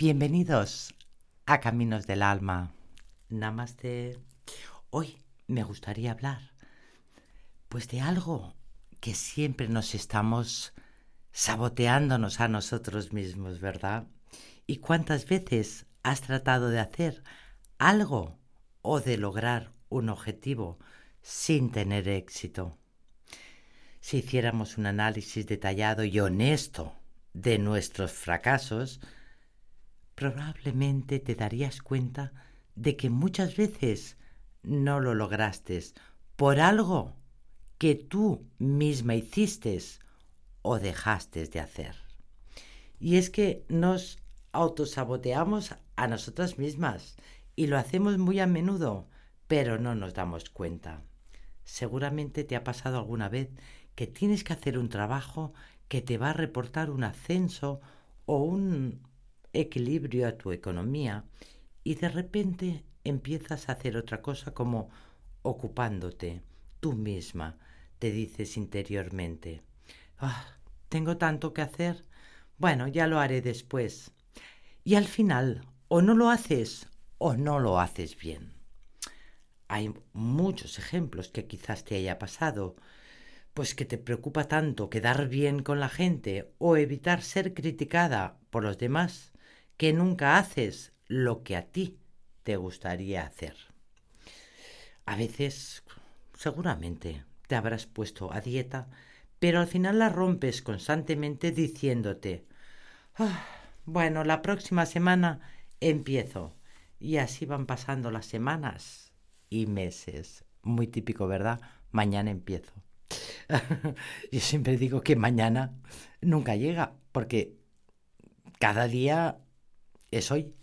Bienvenidos a Caminos del Alma. Namaste. Hoy me gustaría hablar pues de algo que siempre nos estamos saboteándonos a nosotros mismos, ¿verdad? ¿Y cuántas veces has tratado de hacer algo o de lograr un objetivo sin tener éxito? Si hiciéramos un análisis detallado y honesto de nuestros fracasos, probablemente te darías cuenta de que muchas veces no lo lograste por algo que tú misma hiciste o dejaste de hacer. Y es que nos autosaboteamos a nosotras mismas y lo hacemos muy a menudo, pero no nos damos cuenta. Seguramente te ha pasado alguna vez que tienes que hacer un trabajo que te va a reportar un ascenso o un equilibrio a tu economía y de repente empiezas a hacer otra cosa como ocupándote tú misma, te dices interiormente. Ah, tengo tanto que hacer. Bueno, ya lo haré después. Y al final, o no lo haces o no lo haces bien. Hay muchos ejemplos que quizás te haya pasado, pues que te preocupa tanto quedar bien con la gente o evitar ser criticada por los demás que nunca haces lo que a ti te gustaría hacer. A veces, seguramente, te habrás puesto a dieta, pero al final la rompes constantemente diciéndote, ah, bueno, la próxima semana empiezo. Y así van pasando las semanas y meses. Muy típico, ¿verdad? Mañana empiezo. Yo siempre digo que mañana nunca llega, porque cada día es hoy.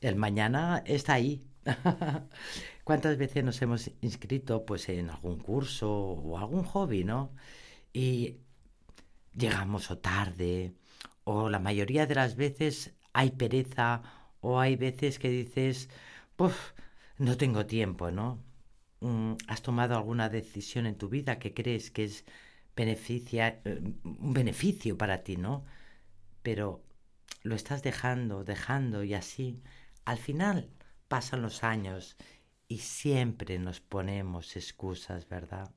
El mañana está ahí. ¿Cuántas veces nos hemos inscrito pues en algún curso o algún hobby, ¿no? Y llegamos o tarde, o la mayoría de las veces hay pereza, o hay veces que dices, pues no tengo tiempo, ¿no? Mm, ¿Has tomado alguna decisión en tu vida que crees que es beneficia, eh, un beneficio para ti, ¿no? Pero lo estás dejando, dejando y así. Al final pasan los años y siempre nos ponemos excusas, ¿verdad?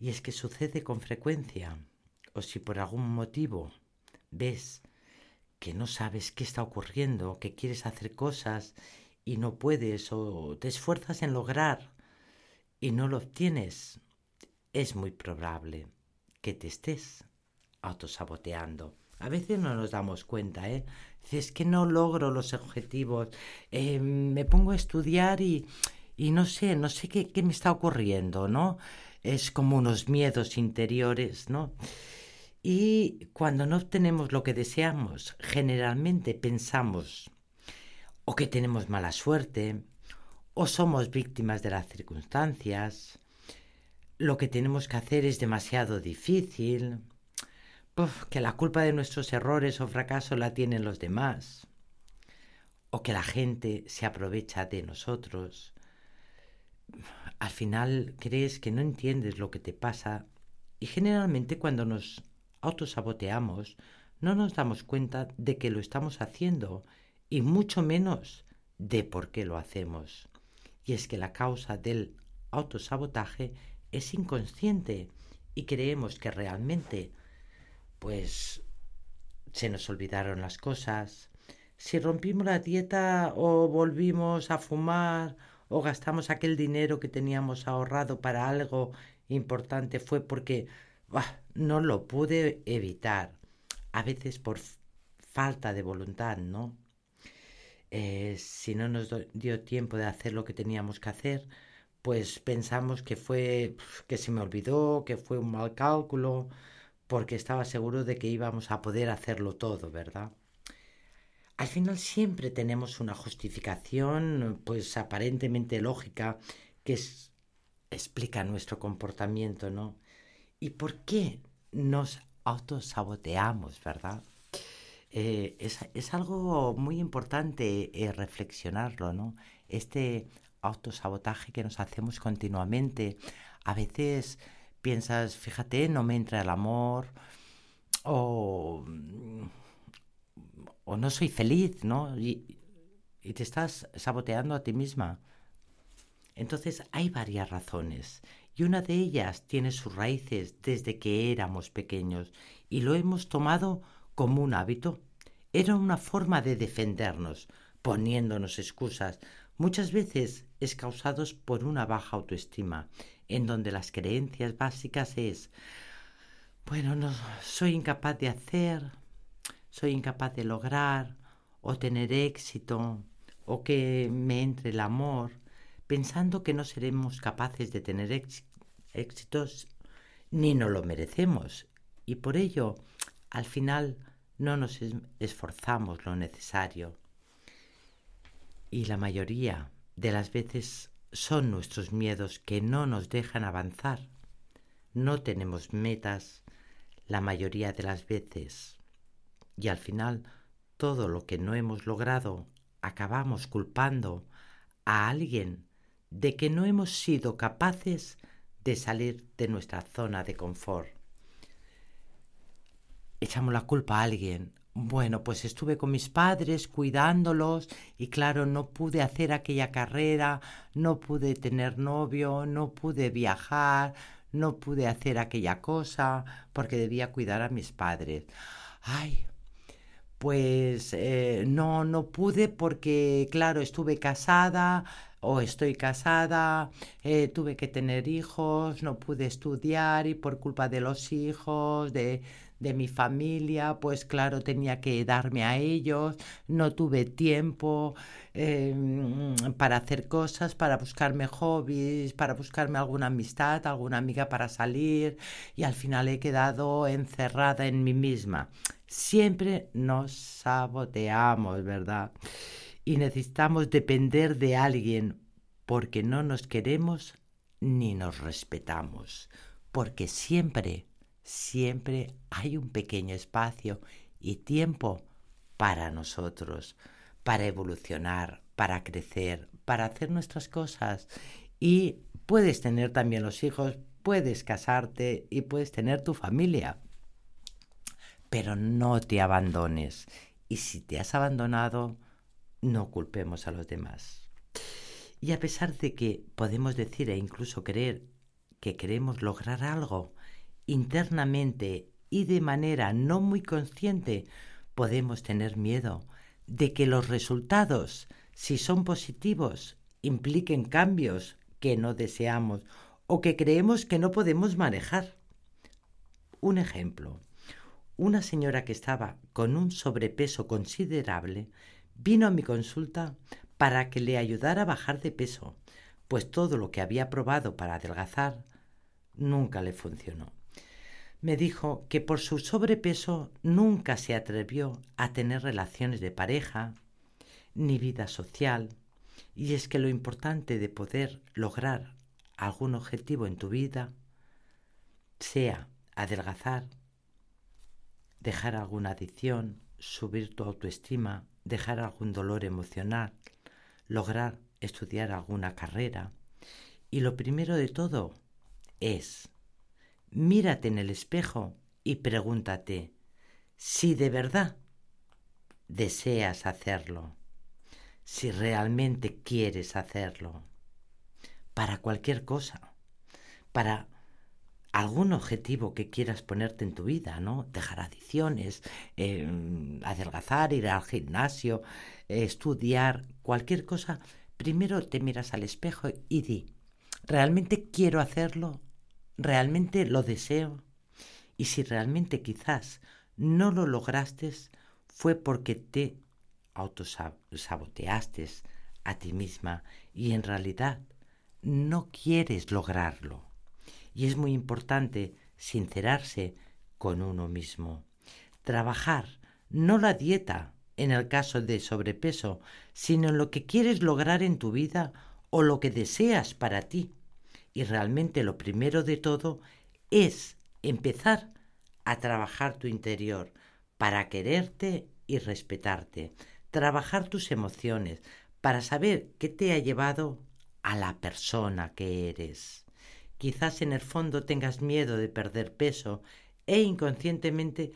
Y es que sucede con frecuencia. O si por algún motivo ves que no sabes qué está ocurriendo, que quieres hacer cosas y no puedes o te esfuerzas en lograr y no lo obtienes, es muy probable que te estés autosaboteando. A veces no nos damos cuenta, ¿eh? Es que no logro los objetivos, eh, me pongo a estudiar y, y no sé, no sé qué, qué me está ocurriendo, ¿no? Es como unos miedos interiores, ¿no? Y cuando no obtenemos lo que deseamos, generalmente pensamos o que tenemos mala suerte, o somos víctimas de las circunstancias, lo que tenemos que hacer es demasiado difícil, que la culpa de nuestros errores o fracasos la tienen los demás, o que la gente se aprovecha de nosotros. Al final crees que no entiendes lo que te pasa y generalmente cuando nos autosaboteamos no nos damos cuenta de que lo estamos haciendo y mucho menos de por qué lo hacemos. Y es que la causa del autosabotaje es inconsciente y creemos que realmente pues se nos olvidaron las cosas. Si rompimos la dieta o volvimos a fumar o gastamos aquel dinero que teníamos ahorrado para algo importante fue porque no lo pude evitar. A veces por falta de voluntad, ¿no? Eh, si no nos dio tiempo de hacer lo que teníamos que hacer, pues pensamos que fue que se me olvidó, que fue un mal cálculo, porque estaba seguro de que íbamos a poder hacerlo todo, ¿verdad? Al final siempre tenemos una justificación, pues aparentemente lógica, que explica nuestro comportamiento, ¿no? ¿Y por qué nos autosaboteamos, verdad? Eh, es, algo muy importante eh, reflexionarlo, ¿no? Este autosabotaje que nos hacemos continuamente, a veces piensas, fíjate, no me entra el amor, o, o no soy feliz, ¿no? Y, te estás saboteando a ti misma. Entonces hay varias razones y una de ellas tiene sus raíces desde que éramos pequeños y lo hemos tomado como un hábito. Era una forma de defendernos, poniéndonos excusas, muchas veces es causados por una baja autoestima, en donde las creencias básicas es, bueno, no, soy incapaz de hacer, soy incapaz de lograr, o tener éxito, o que me entre el amor, pensando que no seremos capaces de tener éxitos ni no lo merecemos. Y por ello, al final, no nos esforzamos lo necesario. Y la mayoría de las veces son nuestros miedos que no nos dejan avanzar. No tenemos metas la mayoría de las veces. Y al final, todo lo que no hemos logrado, acabamos culpando a alguien de que no hemos sido capaces de salir de nuestra zona de confort. Echamos la culpa a alguien. Bueno, pues estuve con mis padres cuidándolos y claro, no pude hacer aquella carrera, no pude tener novio, no pude viajar, no pude hacer aquella cosa porque debía cuidar a mis padres. Ay, pues eh, no, no pude porque, claro, estuve casada o estoy casada, eh, tuve que tener hijos, no pude estudiar y por culpa de los hijos, de, de mi familia, pues claro, tenía que darme a ellos, no tuve tiempo em, para hacer cosas, para buscarme hobbies, para buscarme alguna amistad, alguna amiga para salir y al final he quedado encerrada en mí misma. Siempre nos saboteamos, ¿verdad? Y necesitamos depender de alguien porque no nos queremos ni nos respetamos, porque siempre siempre hay un pequeño espacio y tiempo para nosotros, para evolucionar, para crecer, para hacer nuestras cosas. Y puedes tener también los hijos, puedes casarte y puedes tener tu familia. Pero no te abandones. Y si te has abandonado, no culpemos a los demás. Y a pesar de que podemos decir e incluso creer que queremos lograr algo, internamente y de manera no muy consciente, podemos tener miedo de que los resultados, si son positivos, impliquen cambios que no deseamos o que creemos que no podemos manejar. Un ejemplo. Una señora que estaba con un sobrepeso considerable vino a mi consulta para que le ayudara a bajar de peso, pues todo lo que había probado para adelgazar nunca le funcionó me dijo que por su sobrepeso nunca se atrevió a tener relaciones de pareja ni vida social, y es que lo importante de poder lograr algún objetivo en tu vida, sea adelgazar, dejar alguna adicción, subir tu autoestima, dejar algún dolor emocional, lograr estudiar alguna carrera. Y lo primero de todo es mírate en el espejo y pregúntate si de verdad deseas hacerlo, si realmente quieres hacerlo, para cualquier cosa, para algún objetivo que quieras ponerte en tu vida, ¿no? Dejar adicciones, em, adelgazar, ir al gimnasio, estudiar, cualquier cosa. Primero te miras al espejo y di, ¿realmente quiero hacerlo? Realmente lo deseo y si realmente quizás no lo lograste fue porque te autosaboteaste a ti misma y en realidad no quieres lograrlo. Y es muy importante sincerarse con uno mismo. Trabajar, no la dieta en el caso de sobrepeso, sino en lo que quieres lograr en tu vida o lo que deseas para ti. Y realmente lo primero de todo es empezar a trabajar tu interior para quererte y respetarte, trabajar tus emociones, para saber qué te ha llevado a la persona que eres. Quizás en el fondo tengas miedo de perder peso e inconscientemente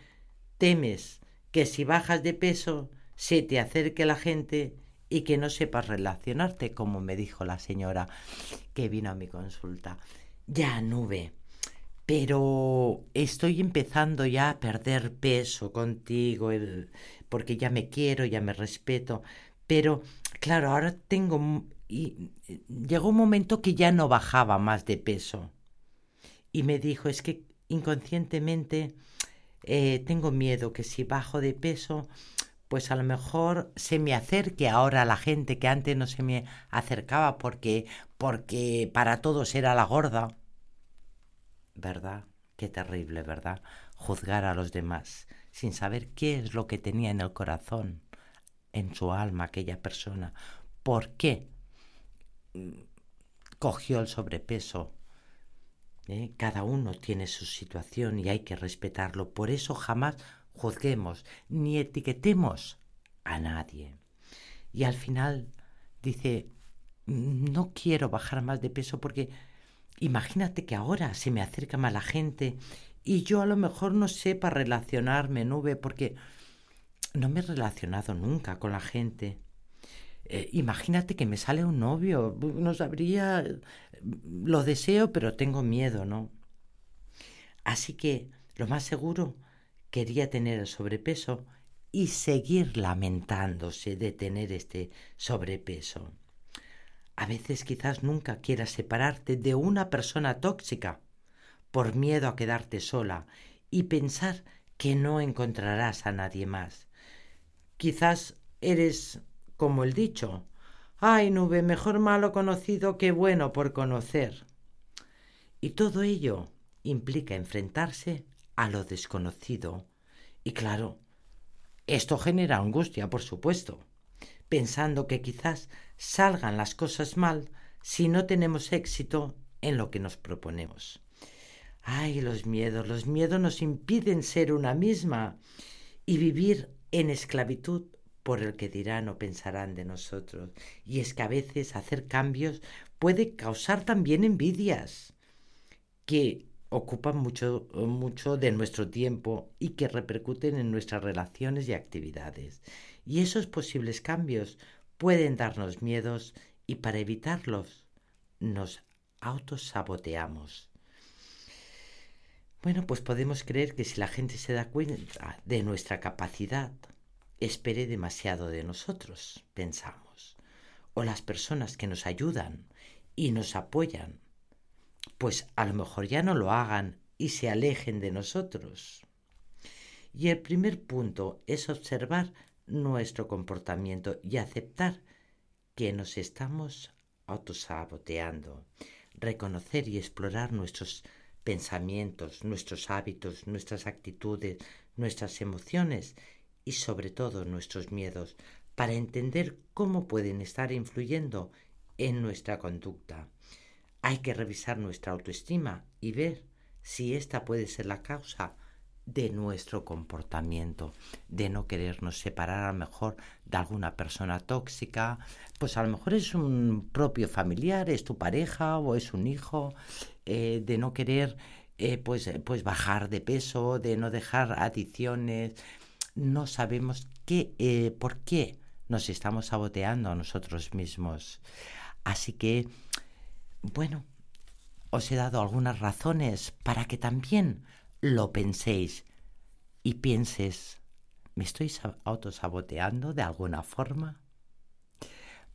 temes que si bajas de peso se te acerque la gente y que no sepas relacionarte, como me dijo la señora que vino a mi consulta. Ya, nube, pero estoy empezando ya a perder peso contigo, porque ya me quiero, ya me respeto, pero claro, ahora tengo... Y llegó un momento que ya no bajaba más de peso. Y me dijo, es que inconscientemente eh, tengo miedo que si bajo de peso, pues a lo mejor se me acerque ahora la gente que antes no se me acercaba porque, porque para todos era la gorda. ¿Verdad? Qué terrible, ¿verdad? Juzgar a los demás sin saber qué es lo que tenía en el corazón, en su alma aquella persona. ¿Por qué cogió el sobrepeso? ¿Eh? Cada uno tiene su situación y hay que respetarlo. Por eso jamás juzguemos ni etiquetemos a nadie. Y al final dice, no quiero bajar más de peso porque imagínate que ahora se me acerca más la gente y yo a lo mejor no sepa relacionarme, nube, porque no me he relacionado nunca con la gente. Eh, imagínate que me sale un novio, no sabría, lo deseo, pero tengo miedo, ¿no? Así que lo más seguro quería tener el sobrepeso y seguir lamentándose de tener este sobrepeso. A veces quizás nunca quieras separarte de una persona tóxica por miedo a quedarte sola y pensar que no encontrarás a nadie más. Quizás eres como el dicho, ay nube, mejor malo conocido que bueno por conocer. Y todo ello implica enfrentarse a lo desconocido. Y claro, esto genera angustia, por supuesto, pensando que quizás salgan las cosas mal si no tenemos éxito en lo que nos proponemos. Ay, los miedos, los miedos nos impiden ser una misma y vivir en esclavitud por el que dirán o pensarán de nosotros. Y es que a veces hacer cambios puede causar también envidias, que ocupan mucho, mucho de nuestro tiempo y que repercuten en nuestras relaciones y actividades. Y esos posibles cambios pueden darnos miedos y para evitarlos nos autosaboteamos. Bueno, pues podemos creer que si la gente se da cuenta de nuestra capacidad, espere demasiado de nosotros, pensamos. O las personas que nos ayudan y nos apoyan pues a lo mejor ya no lo hagan y se alejen de nosotros. Y el primer punto es observar nuestro comportamiento y aceptar que nos estamos autosaboteando, reconocer y explorar nuestros pensamientos, nuestros hábitos, nuestras actitudes, nuestras emociones y sobre todo nuestros miedos para entender cómo pueden estar influyendo en nuestra conducta. Hay que revisar nuestra autoestima y ver si esta puede ser la causa de nuestro comportamiento, de no querernos separar a lo mejor de alguna persona tóxica, pues a lo mejor es un propio familiar, es tu pareja o es un hijo, eh, de no querer eh, pues, pues bajar de peso, de no dejar adicciones, no sabemos qué, eh, por qué nos estamos saboteando a nosotros mismos. Así que bueno, os he dado algunas razones para que también lo penséis y pienses, ¿me estoy autosaboteando de alguna forma?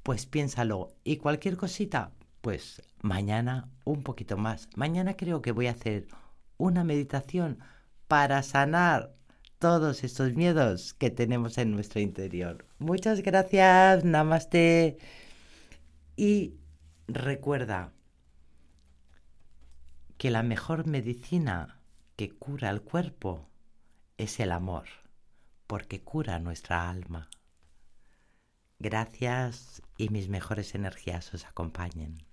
Pues piénsalo y cualquier cosita, pues mañana un poquito más. Mañana creo que voy a hacer una meditación para sanar todos estos miedos que tenemos en nuestro interior. Muchas gracias, namaste. Y recuerda, que la mejor medicina que cura el cuerpo es el amor, porque cura nuestra alma. Gracias y mis mejores energías os acompañen.